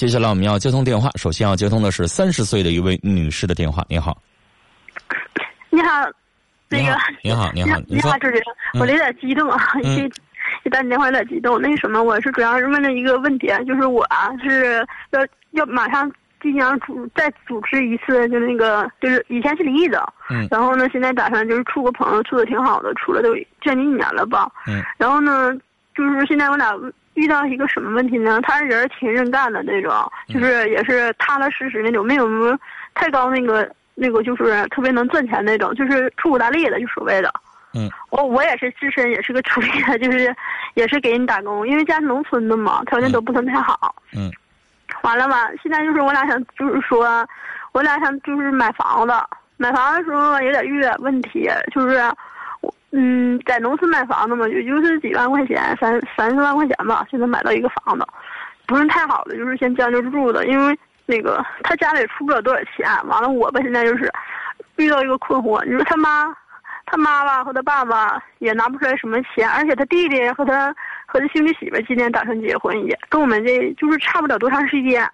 接下来我们要接通电话，首先要接通的是三十岁的一位女士的电话。你好，你好，那个你好，你好，你好，主持人，我有点激动啊，一一打你电话有点激动。那什么，我是主要是问了一个问题，就是我啊是要要马上进行主再主持一次，就那个就是以前是离异的，嗯，然后呢现在打算就是处个朋友，处的挺好的，处了都将近一年了吧，嗯，然后呢就是现在我俩。遇到一个什么问题呢？他人挺认干的那种，就是也是踏踏实实那种，没有什么太高那个那个，就是特别能赚钱那种，就是出苦大力的，就所谓的。嗯。我我也是自身也是个处理的，就是也是给人打工，因为家是农村的嘛，条件都不算太好。嗯。完了吧，现在就是我俩想，就是说，我俩想就是买房子，买房的时候有点遇点问题，就是。嗯，在农村买房子嘛，也就是几万块钱，三三四万块钱吧，现在买到一个房子，不是太好的，就是先将就住的。因为那个他家里出不了多少钱，完了我吧现在就是遇到一个困惑，你说他妈，他妈妈和他爸爸也拿不出来什么钱，而且他弟弟和他和他兄弟媳妇今年打算结婚，也跟我们这就是差不了多长时间。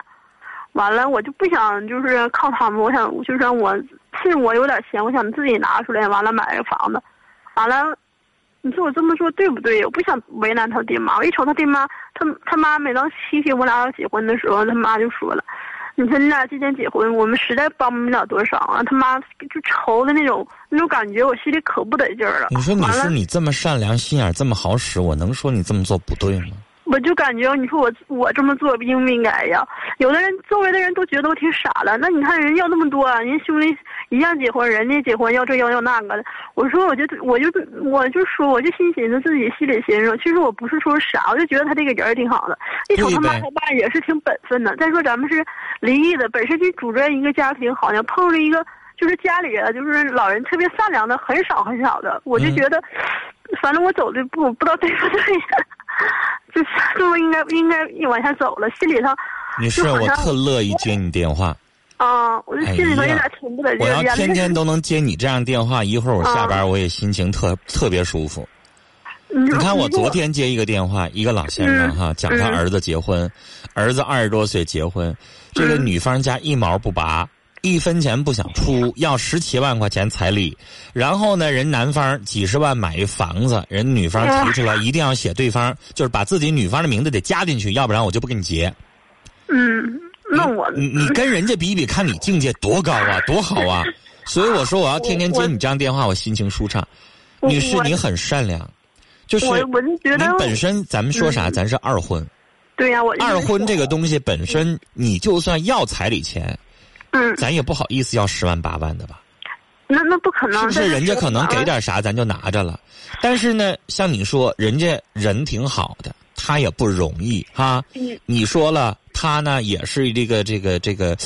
完了，我就不想就是靠他们，我想就是我趁我有点钱，我想自己拿出来，完了买个房子。完了，你说我这么说对不对？我不想为难他爹妈。我一瞅他爹妈，他他妈每当提起我俩要结婚的时候，他妈就说了：“你说你俩今天结婚，我们实在帮不了多少啊。”他妈就愁的那种那种感觉，我心里可不得劲儿了。你说你是你这么善良、心眼这么好使，我能说你这么做不对吗？我就感觉，你说我我这么做应不应该呀？有的人周围的人都觉得我挺傻的。那你看人要那么多，人兄弟一样结婚，人家结婚要这要要那个的。我说，我就我就我就说，我就心寻思自己心里寻思，其实我不是说傻，我就觉得他这个人挺好的。一瞅他妈他爸也是挺本分的。再说咱们是离异的，本身就组织一个家庭，好像碰着一个就是家里人就是老人特别善良的，很少很少的。我就觉得，反正我走的步不知道对不对。就是这么应该应该往下走了，心里头。女士我特乐意接你电话。啊，我就心里头有点挺不得劲。我要天天都能接你这样电话，一会儿我下班我也心情特特别舒服。你看我昨天接一个电话，一个老先生哈，讲他儿子结婚，儿子二十多岁结婚，这个女方家一毛不拔。一分钱不想出，要十七万块钱彩礼，然后呢，人男方几十万买一房子，人女方提出来一定要写对方，就是把自己女方的名字得加进去，要不然我就不跟你结。嗯，那我你你跟人家比比，看你境界多高啊，多好啊！所以我说我要天天接你这样电话，我心情舒畅。女士，你很善良，就是你本身咱们说啥，咱是二婚。对呀，我二婚这个东西本身，你就算要彩礼钱。嗯，咱也不好意思要十万八万的吧？那那不可能，是不是？人家可能给点啥，咱就拿着了。但是呢，像你说，人家人挺好的，他也不容易哈。你说了，他呢也是这个这个这个，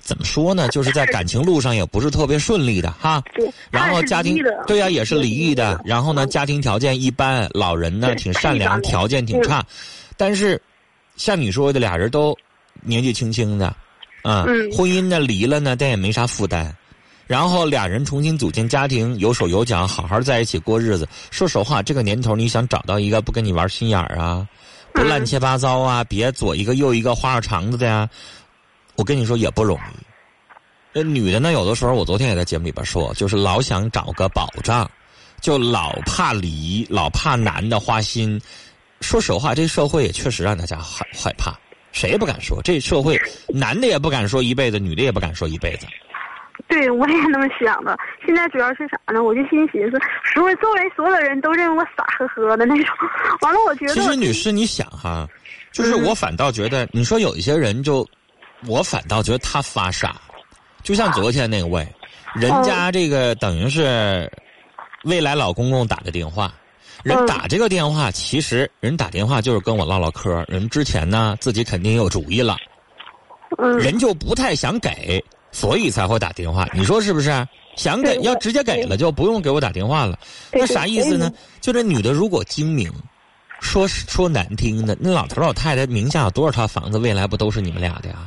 怎么说呢？就是在感情路上也不是特别顺利的哈。然后家庭对呀，也是离异的。然后呢，家庭条件一般，老人呢挺善良，条件挺差。但是，像你说的，俩人都年纪轻轻的。啊，婚姻呢离了呢，但也没啥负担，然后俩人重新组建家庭，有手有脚，好好在一起过日子。说实话，这个年头你想找到一个不跟你玩心眼儿啊，不乱七八糟啊，别左一个右一个花花肠子的呀，我跟你说也不容易。这女的呢，有的时候我昨天也在节目里边说，就是老想找个保障，就老怕离，老怕男的花心。说实话，这社会也确实让大家害害怕。谁也不敢说，这社会男的也不敢说一辈子，女的也不敢说一辈子。对，我也那么想的。现在主要是啥呢？我就心寻思，所有周围所有的人都认为我傻呵呵的那种。完了，我觉得其实女士，你想哈，就是我反倒觉得，你说有一些人就，我反倒觉得他发傻。就像昨天那位，人家这个等于是未来老公公打的电话。人打这个电话，其实人打电话就是跟我唠唠嗑。人之前呢，自己肯定有主意了，人就不太想给，所以才会打电话。你说是不是？想给要直接给了，就不用给我打电话了。那啥意思呢？就这女的如果精明，说说难听的，那老头老太太名下有多少套房子，未来不都是你们俩的呀？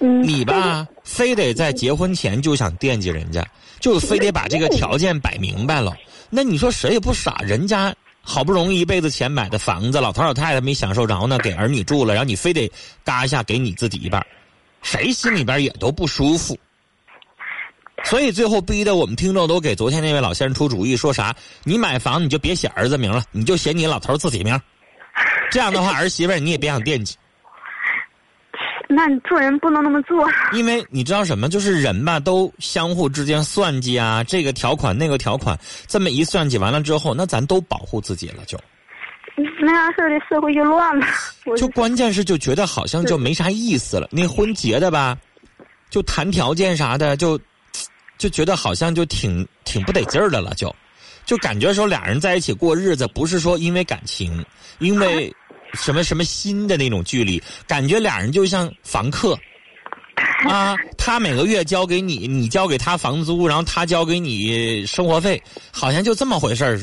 你吧，非得在结婚前就想惦记人家，就非得把这个条件摆明白了。那你说谁也不傻，人家。好不容易一辈子钱买的房子，老头老太太没享受着呢，给儿女住了，然后你非得嘎一下给你自己一半，谁心里边也都不舒服。所以最后逼得我们听众都给昨天那位老先生出主意，说啥？你买房你就别写儿子名了，你就写你老头自己名。这样的话，儿媳妇你也别想惦记。那你做人不能那么做。因为你知道什么？就是人吧，都相互之间算计啊，这个条款那个条款，这么一算计完了之后，那咱都保护自己了，就。那样式的社会就乱了。就关键是就觉得好像就没啥意思了。那婚结的吧，就谈条件啥的，就就觉得好像就挺挺不得劲儿的了，就就感觉说俩人在一起过日子，不是说因为感情，因为。什么什么新的那种距离，感觉俩人就像房客，啊，他每个月交给你，你交给他房租，然后他交给你生活费，好像就这么回事儿，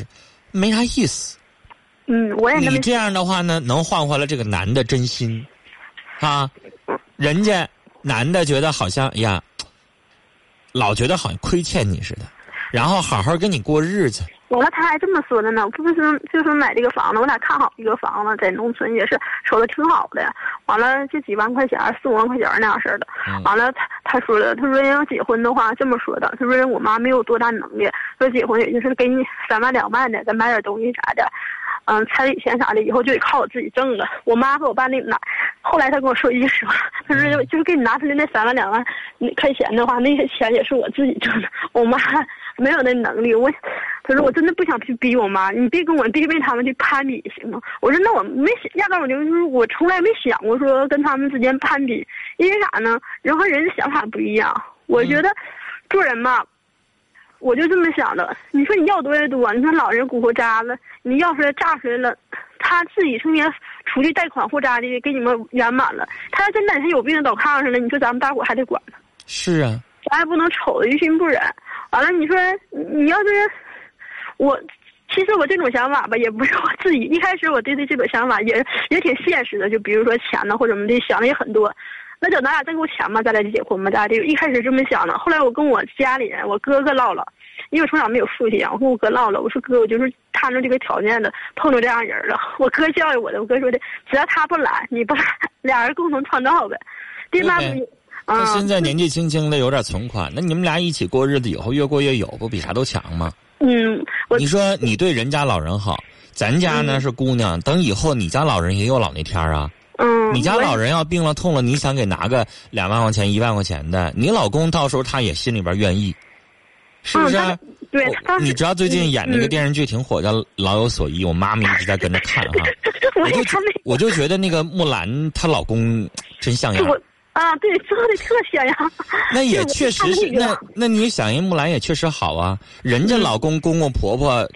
没啥意思。嗯，我也你这样的话呢，能换回来这个男的真心，啊，人家男的觉得好像呀，老觉得好像亏欠你似的，然后好好跟你过日子。完了，他还这么说的呢，不是说就说买这个房子，我俩看好一个房子，在农村也是瞅的挺好的。完了，就几万块钱，四五万块钱那样式的。完了，他他说的，他说要结婚的话，这么说的，他说我妈没有多大能力，说结婚也就是给你三万两万的，再买点东西啥的，嗯，彩礼钱啥的，以后就得靠我自己挣了。我妈和我爸那拿，后来他跟我说一句实话，他说就就是给你拿出来那三万两万块钱的话，那些钱也是我自己挣的。我妈。没有那能力，我他说我真的不想去逼我妈，你别跟我弟妹他们去攀比行吗？我说那我没想，压根我就是我从来没想过说跟他们之间攀比，因为啥呢？人和人的想法不一样。我觉得做人嘛，我就这么想的。你说你要多也多，你说老人骨头渣子，你要出来炸出来了，他自己成天出去贷款或咋的给你们圆满了，他要真哪天有病倒炕上了，你说咱们大伙还得管他？是啊，咱也不能瞅着于心不忍。完了，你说你要是我，其实我这种想法吧，也不是我自己。一开始我对这这种想法也也挺现实的，就比如说钱呢或者什么的，想的也很多。那等咱俩挣够钱嘛，咱俩就结婚嘛，咱俩就一开始这么想的。后来我跟我家里人，我哥哥唠了，因为我从小没有父亲啊，我跟我哥唠了，我说哥，我就是摊着这个条件的，碰着这样人了。我哥教育我的，我哥说的，只要他不懒，你不懒，俩人共同创造呗。爹妈不。他现在年纪轻轻的，有点存款，那你们俩一起过日子，以后越过越有，不比啥都强吗？嗯，你说你对人家老人好，咱家呢是姑娘，等以后你家老人也有老那天啊。嗯。你家老人要病了痛了，你想给拿个两万块钱、一万块钱的，你老公到时候他也心里边愿意，是不是？对。你知道最近演那个电视剧挺火，叫《老有所依》，我妈妈一直在跟着看哈。我就我就觉得那个木兰她老公真像样。啊，对，做的特像样。那也确实是，那那你想，人木兰也确实好啊。人家老公公公婆婆，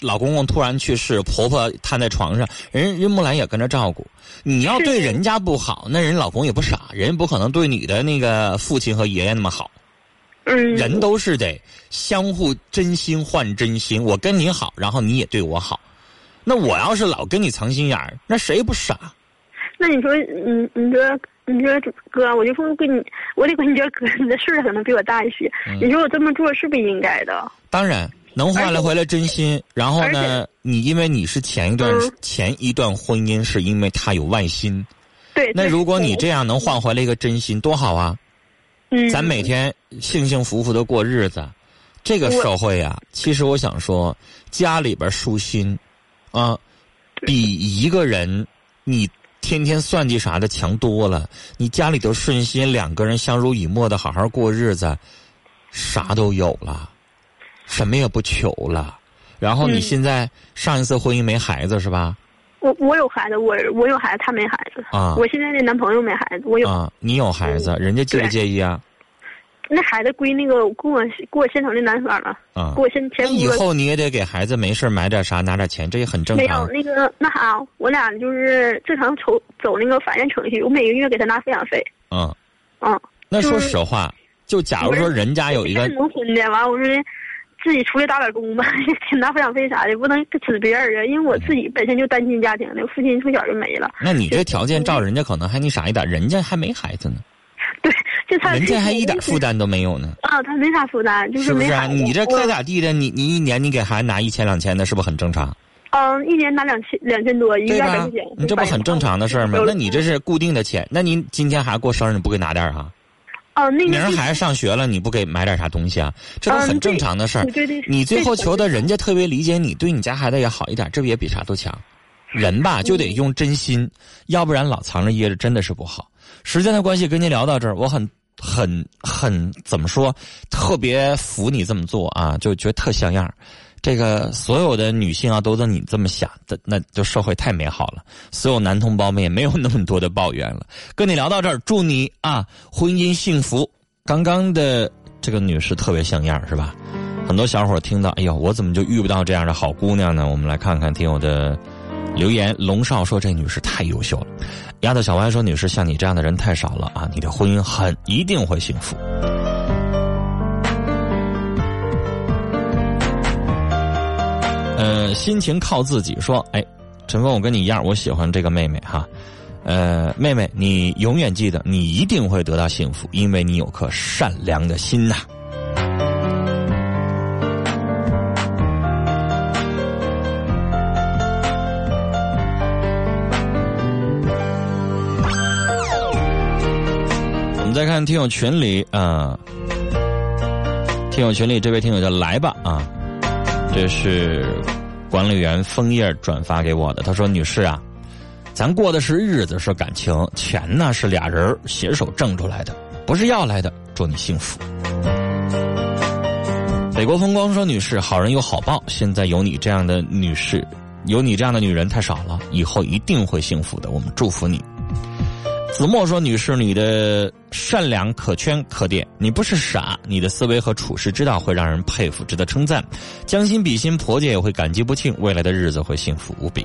老公公突然去世，婆婆瘫在床上，人人木兰也跟着照顾。你要对人家不好，那人老公也不傻，人不可能对你的那个父亲和爷爷那么好。嗯。人都是得相互真心换真心，我跟你好，然后你也对我好。那我要是老跟你藏心眼儿，那谁不傻？那你说，你你说。你说哥，我就说跟你，我得跟你说哥，你的岁数可能比我大一些。你说我这么做是不是应该的？当然，能换来回来真心。然后呢，你因为你是前一段前一段婚姻，是因为他有外心。对。那如果你这样能换回来一个真心，多好啊！嗯。咱每天幸幸福福的过日子，这个社会呀，其实我想说，家里边舒心，啊，比一个人你。天天算计啥的强多了，你家里头顺心，两个人相濡以沫的好好过日子，啥都有了，什么也不求了。然后你现在上一次婚姻没孩子是吧？我我有孩子，我我有孩子，他没孩子。啊，我现在的男朋友没孩子，我有。啊，你有孩子，人家介不介意啊？那孩子归那个给我给我现成的男方了，给我现前。那以后你也得给孩子没事买点啥，拿点钱，这也很正常。没有那个那啥，我俩就是正常走走那个法院程序，我每个月给他拿抚养费。嗯。嗯。那说实话，就假如说人家有一个农村的，完我说自己出来打点工吧，拿抚养费啥的，不能指别人啊。因为我自己本身就单亲家庭的，父亲从小就没了。那你这条件照人家可能还那啥一点，人家还没孩子呢。对。就他人家还一点负担都没有呢。啊，他没啥负担，就是是不是？你这该咋地的？你你一年你给孩子拿一千两千的，是不是很正常？嗯，一年拿两千两千多，一个月百块钱。你这不很正常的事儿吗？那你这是固定的钱？那您今天还过生日，你不给拿点儿啊？哦，那个明儿孩子上学了，你不给买点啥东西啊？这都很正常的事儿。你最后求的人家特别理解你，对你家孩子也好一点，这不也比啥都强？人吧就得用真心，要不然老藏着掖着真的是不好。时间的关系，跟您聊到这儿，我很。很很怎么说？特别服你这么做啊，就觉得特像样这个所有的女性啊，都在你这么想的，那就社会太美好了。所有男同胞们也没有那么多的抱怨了。跟你聊到这儿，祝你啊婚姻幸福。刚刚的这个女士特别像样是吧？很多小伙听到，哎呦，我怎么就遇不到这样的好姑娘呢？我们来看看听友的。留言龙少说：“这女士太优秀了。”丫头小歪说：“女士，像你这样的人太少了啊！你的婚姻很一定会幸福。”心情靠自己说：“哎，陈峰，我跟你一样，我喜欢这个妹妹哈。呃，妹妹，你永远记得，你一定会得到幸福，因为你有颗善良的心呐。”我们再看听友群里啊，听友群里这位听友叫来吧啊，这是管理员枫叶转发给我的。他说：“女士啊，咱过的是日子，是感情，钱呢是俩人携手挣出来的，不是要来的。祝你幸福。”北国风光说：“女士，好人有好报，现在有你这样的女士，有你这样的女人太少了，以后一定会幸福的。我们祝福你。”子墨说：“女士，你的善良可圈可点，你不是傻，你的思维和处事之道会让人佩服，值得称赞。将心比心，婆家也会感激不尽，未来的日子会幸福无比。”